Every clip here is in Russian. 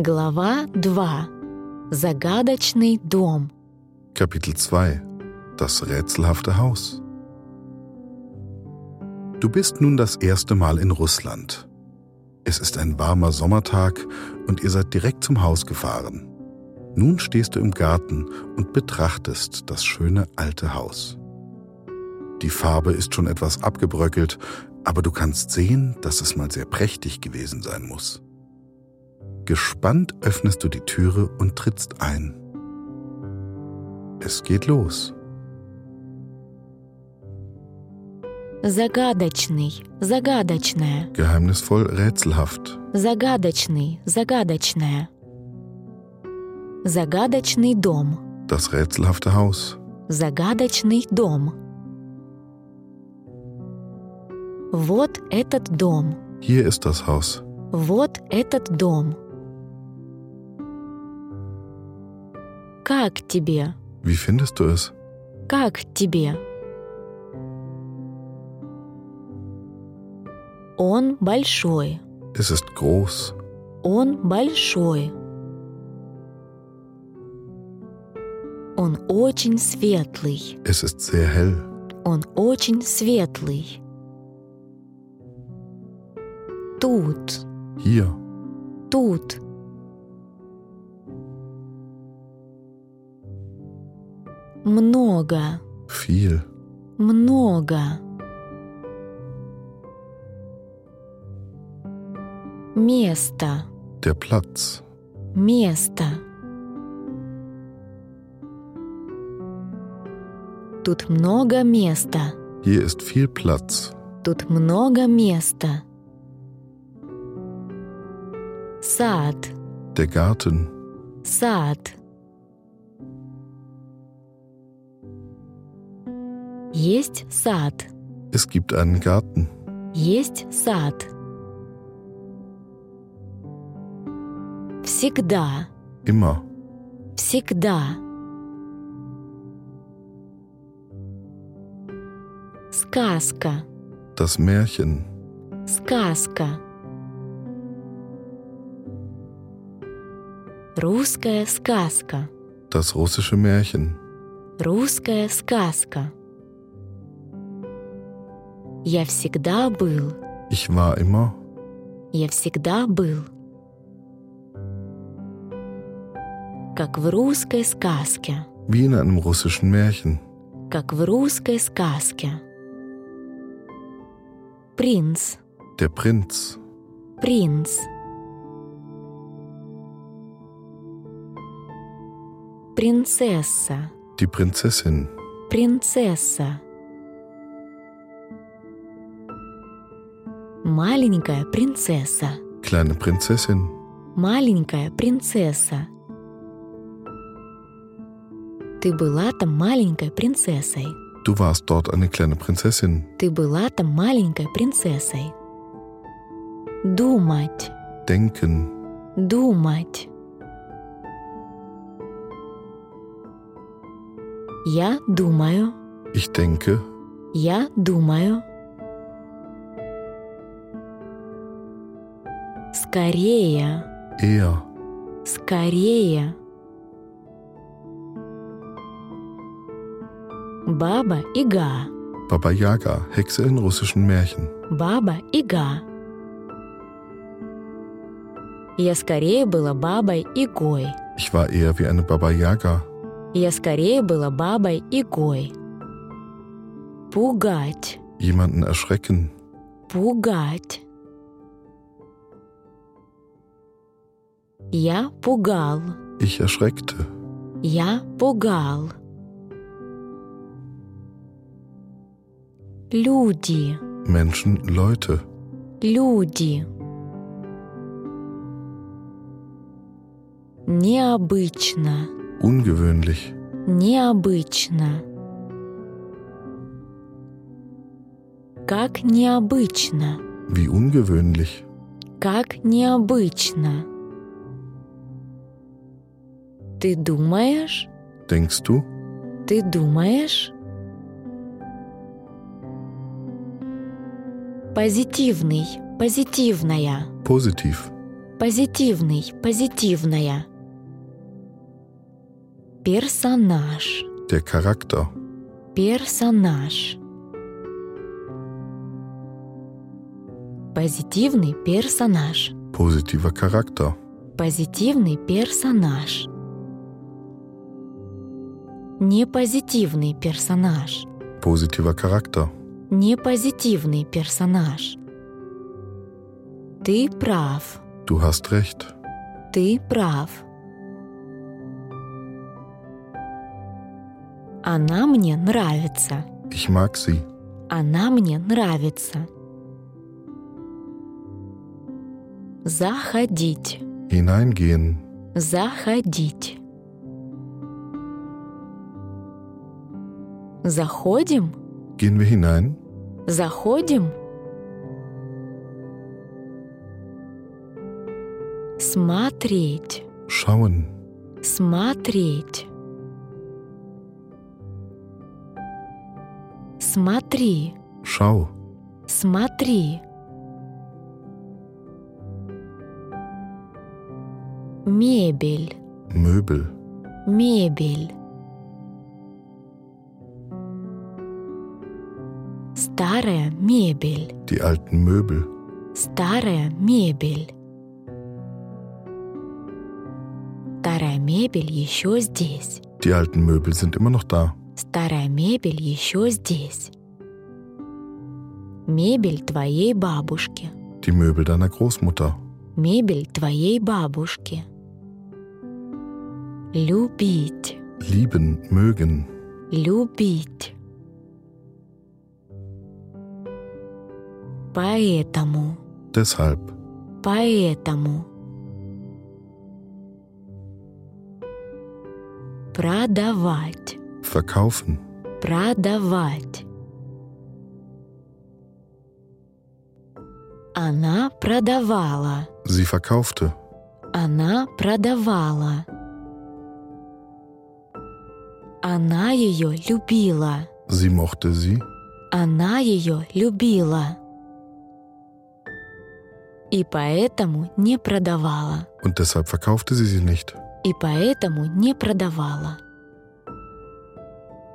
Глава 2. Загадочный дом. Kapitel 2 Das rätselhafte Haus Du bist nun das erste Mal in Russland. Es ist ein warmer Sommertag und ihr seid direkt zum Haus gefahren. Nun stehst du im Garten und betrachtest das schöne alte Haus. Die Farbe ist schon etwas abgebröckelt, aber du kannst sehen, dass es mal sehr prächtig gewesen sein muss. Gespannt öffnest du die Türe und trittst ein. Es geht los. Загадочный, загадочная. Geheimnisvoll, rätselhaft. Загадочный, загадочная. Загадочный дом. Das rätselhafte Haus. Загадочный дом. Вот этот дом. Hier ist das Haus. Вот этот дом. Как тебе? Wie findest du es? Как тебе? Он большой. Es ist groß. Он большой. Он очень светлый. Es ist sehr hell. Он очень светлый. Тут, Hier. тут. Много, Viel. много. Место, Der Platz. место. Тут много места. Hier ist viel Platz. Тут много места. Сад, Der Garten. сад. Есть сад, Es gibt einen Garten. есть сад. Всегда, Immer. всегда. Сказка, Das Märchen. сказка. Русская сказка, Das russische Märchen. русская сказка. Я всегда был, Ich war immer. я всегда был. Как в русской сказке, Wie in einem russischen Märchen. как в русской сказке. Принц, Der Prinz. принц. Принцесса, Die Prinzessin. принцесса. Маленькая принцесса, Kleine Prinzessin. маленькая принцесса. Ты была там маленькой принцессой. Du warst dort eine kleine Prinzessin. Ты была там маленькой принцессой. Думать, Denken. думать. Я думаю, Ich denke. я думаю. Скорее, Er. скорее. Баба Ига, Baba Yaga. Hexe in russischen Märchen. Баба Ига. Я скорее была бабой Игой. Ich war eher wie eine Baba Yaga. Я скорее была бабой Игой. Пугать, Jemanden erschrecken. пугать. Я пугал, Ich erschreckte. я пугал. Люди, Menschen, Leute. люди. Необычно, Ungewöhnlich. необычно. Как необычно, Wie ungewöhnlich. как необычно. Ты думаешь? Denkst du? Ты думаешь? Позитивный, позитивная, Positiv. Позитивный, позитивная. Персонаж, Der Charakter. персонаж. Позитивный персонаж. Positiver Charakter. Позитивный персонаж. Непозитивный персонаж. Positiver Charakter. Непозитивный персонаж. Ты прав. Du hast recht. Ты прав. Она мне нравится. Ich mag sie. Она мне нравится. Заходить. Hineingehen. Заходить. Заходим? Gehen wir hinein? Заходим? Смотреть. Schauen. Смотреть. Смотри, Schau. смотри. Мебель, Möbel. мебель. Старая мебель, Die alten Möbel. старая мебель. Старая мебель еще здесь. Die alten Möbel sind immer noch da. Старая мебель еще здесь. Мебель твоей бабушки. Die Möbel deiner Großmutter. Мебель твоей бабушки. Любить, Lieben, mögen. любить. Поэтому, Deshalb. поэтому. Продавать, Verkaufen. продавать. Она продавала. Sie verkaufte. Она продавала. Она ее любила. Sie mochte sie. Она ее любила. И поэтому не продавала. Und deshalb verkaufte sie sie nicht. И поэтому не продавала.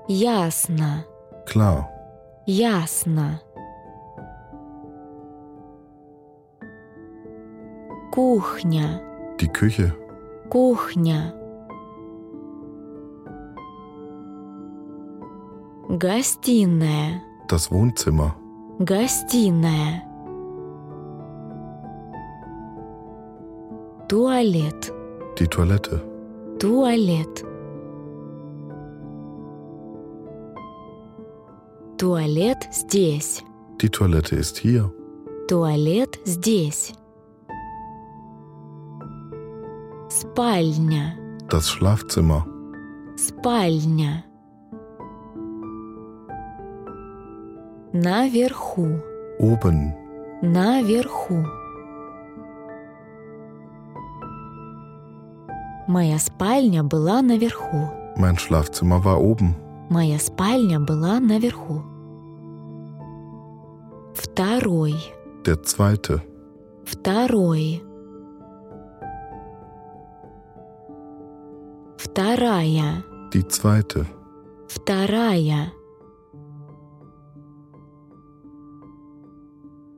Ясно, Klar. ясно. Кухня, Die Küche. кухня. Гостиная, Das Wohnzimmer. гостиная. Туалет, Die Toilette. туалет. Туалет здесь. Die Toilette ist hier. Туалет здесь. Спальня, Das Schlafzimmer. спальня. Наверху, Oben. наверху. Моя спальня была наверху. Mein Schlafzimmer war oben. Моя спальня была наверху. Второй, Der zweite. второй. Вторая, Die zweite. вторая.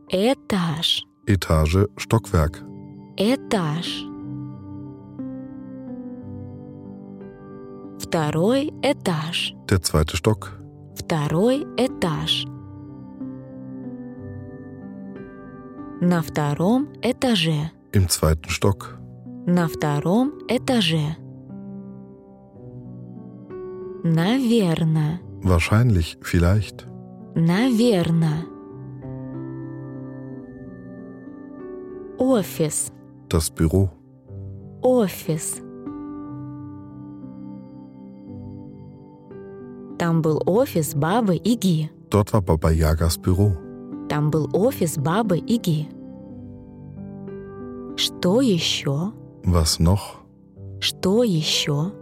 Этаж, Etage. Stockwerk. этаж. Второй этаж, Der zweite Stock. второй этаж. На втором этаже, Im zweiten Stock. на втором этаже. Наверно, Wahrscheinlich. Vielleicht. наверно. Офис, Das Büro. офис. Там был офис бабы Иги. Dort war Baba Yagas Büro. Там был офис бабы Иги. Что еще? Was noch? Что еще?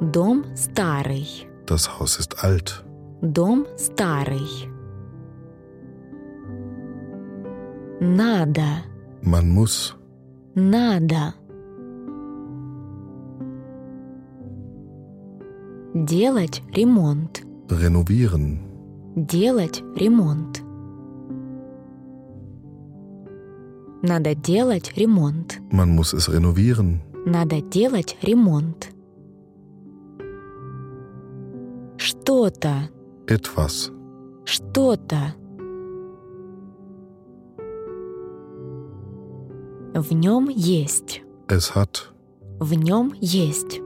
Дом старый. Das Haus ist alt. Дом старый. Надо. Man muss. Надо. Делать ремонт. Renovieren. Делать ремонт. Надо делать ремонт. Man muss es renovieren. Надо делать ремонт. Что-то. Etwas. Что-то. В нем есть. Es hat. В нем есть.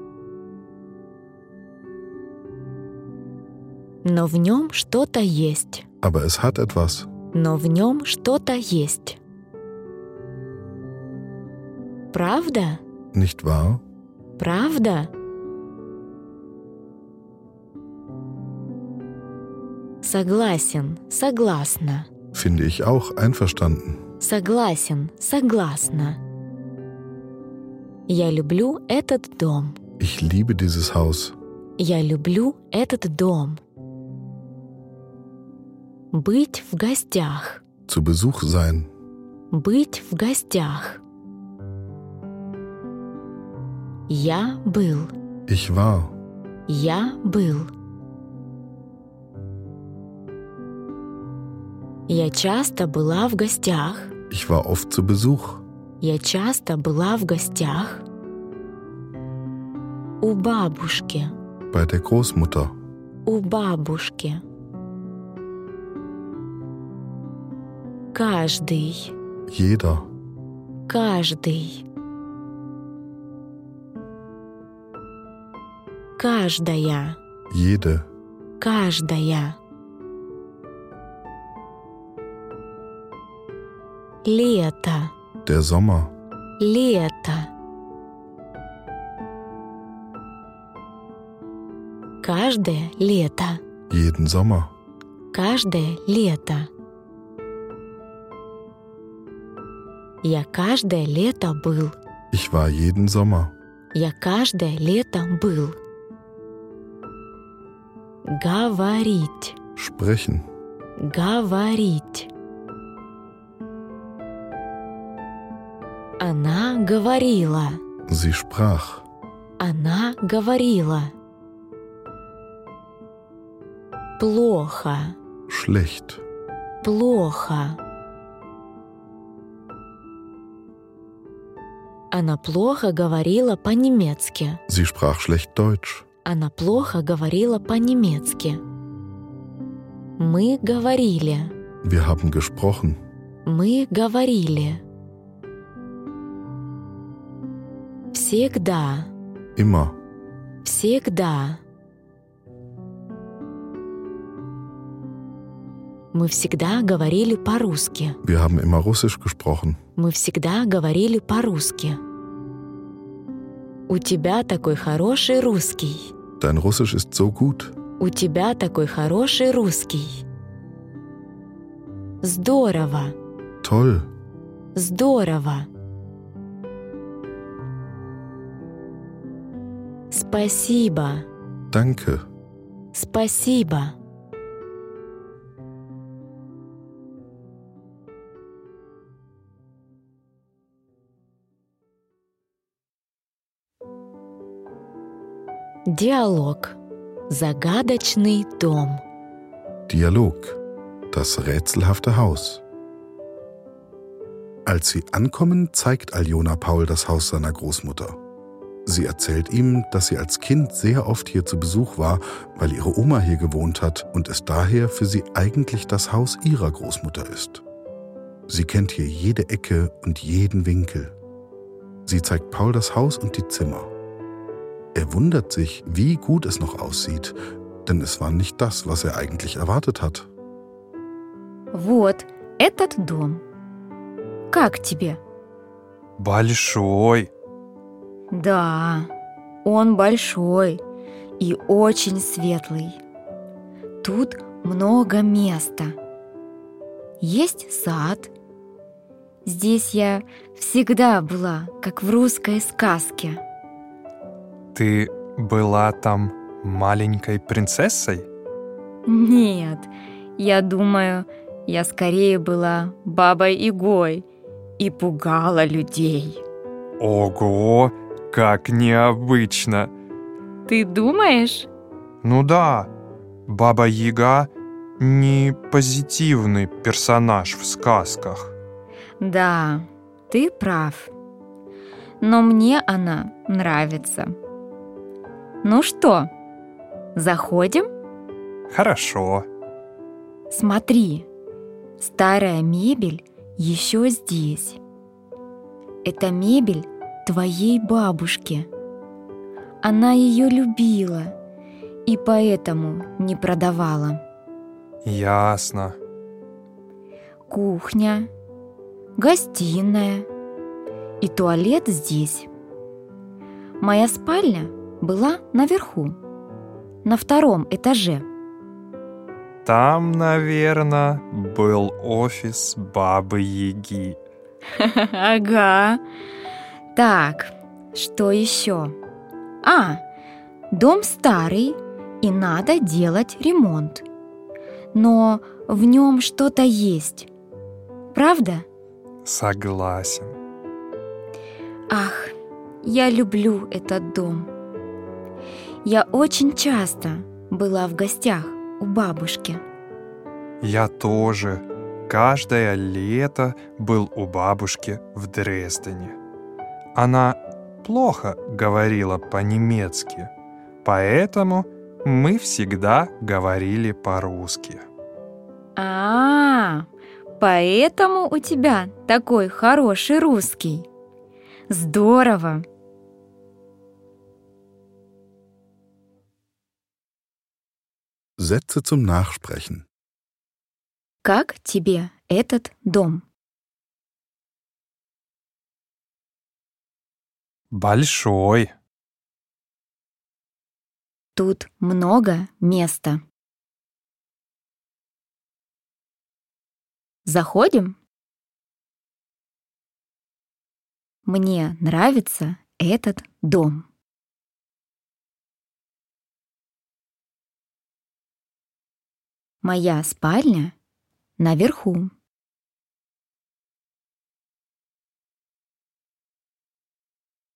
Но в нем что-то есть. Aber es hat etwas. Но в нем что-то есть. Правда? Nicht wahr? Правда? Согласен, согласна. Finde ich auch einverstanden. Согласен, согласна. Я люблю этот дом. Ich liebe dieses Haus. Я люблю этот дом. Быть в гостях. Zu Besuch sein. Быть в гостях. Я был. Ich war. Я был. Я часто была в гостях. Ich war oft zu Besuch. Я часто была в гостях. У бабушки. Bei der Großmutter. У бабушки. Каждый. Jeder. Каждый. Каждая. Jede. Каждая. Лето. Der Sommer. Лето. Каждое лето. Jeden Sommer. Каждое лето. Я каждое лето был. Ich war jeden Sommer. Я каждое лето был. Говорить. Sprechen. Говорить. Она говорила. Sie sprach. Она говорила. Плохо. Schlecht. Плохо. Она плохо говорила по-немецки. Sie sprach schlecht Deutsch. Она плохо говорила по-немецки. Мы говорили. Wir haben gesprochen. Мы говорили. Всегда. Immer. Всегда. Мы всегда говорили по-русски. Wir haben immer Russisch gesprochen. Мы всегда говорили по-русски. У тебя такой хороший русский. Dein Russisch ist so gut. У тебя такой хороший русский. Здорово, Toll. здорово. Спасибо, Danke. спасибо. Диалог. Загадочный дом. Dialog. Das rätselhafte Haus. Als sie ankommen, zeigt Aljona Paul das Haus seiner Großmutter. Sie erzählt ihm, dass sie als Kind sehr oft hier zu Besuch war, weil ihre Oma hier gewohnt hat und es daher für sie eigentlich das Haus ihrer Großmutter ist. Sie kennt hier jede Ecke und jeden Winkel. Sie zeigt Paul das Haus und die Zimmer. Er wundert sich, wie gut es noch aussieht, denn es war nicht das, was er eigentlich erwartet hat. Вот этот дом. Как тебе? Большой. Да, он большой и очень светлый. Тут много места. Есть сад. Здесь я всегда была, как в русской сказке. Ты была там маленькой принцессой? Нет, я думаю, я скорее была бабой-игой и пугала людей. Ого, как необычно. Ты думаешь? Ну да, Баба Яга не позитивный персонаж в сказках. Да, ты прав. Но мне она нравится. Ну что, заходим? Хорошо. Смотри, старая мебель еще здесь. Это мебель твоей бабушки. Она ее любила и поэтому не продавала. Ясно. Кухня, гостиная и туалет здесь. Моя спальня была наверху, на втором этаже. Там, наверное, был офис Бабы Яги. Ага. Так, что еще? А, дом старый, и надо делать ремонт. Но в нем что-то есть. Правда? Согласен. Ах, я люблю этот дом. Я очень часто была в гостях у бабушки. Я тоже каждое лето был у бабушки в Дрездене. Она плохо говорила по-немецки, поэтому мы всегда говорили по-русски. А, поэтому у тебя такой хороший русский. Здорово! Sätze zum Nachsprechen. Как тебе этот дом? Большой. Тут много места. Заходим? Мне нравится этот дом. Моя спальня наверху.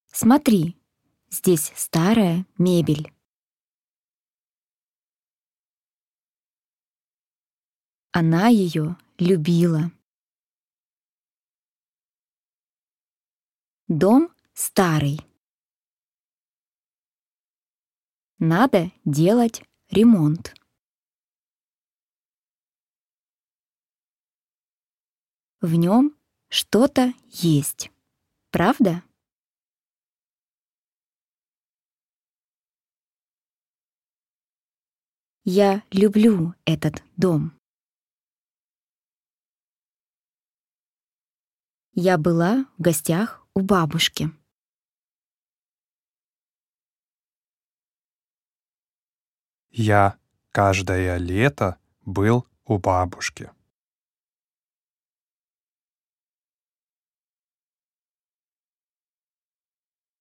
Смотри, здесь старая мебель. Она ее любила. Дом старый. Надо делать ремонт. В нем что-то есть. Правда? Я люблю этот дом. Я была в гостях у бабушки. Я каждое лето был у бабушки.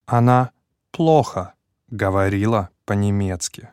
Она плохо говорила по-немецки.